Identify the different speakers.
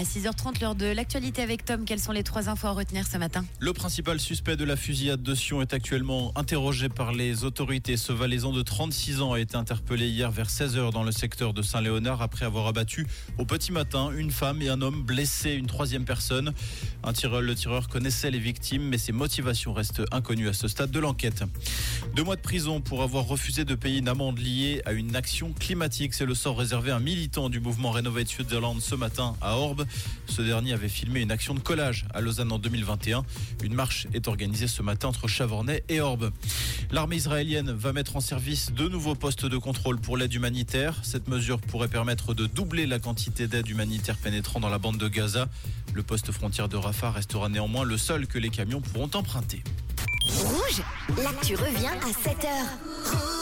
Speaker 1: À 6h30, l'heure de l'actualité avec Tom, quelles sont les trois infos à retenir ce matin
Speaker 2: Le principal suspect de la fusillade de Sion est actuellement interrogé par les autorités. Ce valaisan de 36 ans a été interpellé hier vers 16h dans le secteur de Saint-Léonard après avoir abattu au petit matin une femme et un homme blessé, une troisième personne. Un tireur, le tireur connaissait les victimes, mais ses motivations restent inconnues à ce stade de l'enquête. Deux mois de prison pour avoir refusé de payer une amende liée à une action climatique. C'est le sort réservé à un militant du mouvement Renovate Switzerland ce matin à Orbe. Ce dernier avait filmé une action de collage à Lausanne en 2021. Une marche est organisée ce matin entre Chavornay et Orbe. L'armée israélienne va mettre en service deux nouveaux postes de contrôle pour l'aide humanitaire. Cette mesure pourrait permettre de doubler la quantité d'aide humanitaire pénétrant dans la bande de Gaza. Le poste frontière de Rafah restera néanmoins le seul que les camions pourront emprunter.
Speaker 3: Rouge, l'actu revient à 7h.